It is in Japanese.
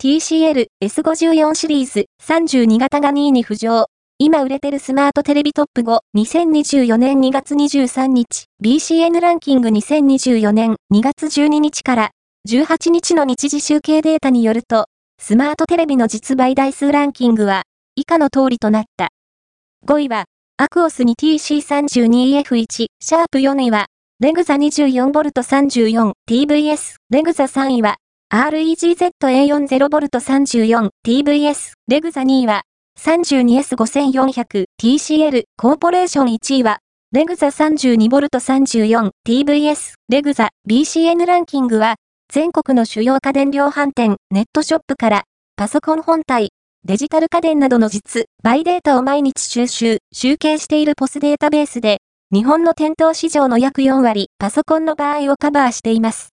TCL S54 シリーズ32型が2位に浮上。今売れてるスマートテレビトップ5、2024年2月23日、BCN ランキング2024年2月12日から18日の日時集計データによると、スマートテレビの実売台数ランキングは以下の通りとなった。5位は、アクオスに TC32F1、シャープ4位は、レグザ 24V34、TVS、レグザ3位は、REGZA40V34 TVS レグザ2位は 32S5400 TCL コーポレーション1位はレグザ 32V34 TVS レグザ BCN ランキングは全国の主要家電量販店ネットショップからパソコン本体デジタル家電などの実売データを毎日収集集計しているポスデータベースで日本の店頭市場の約4割パソコンの場合をカバーしています。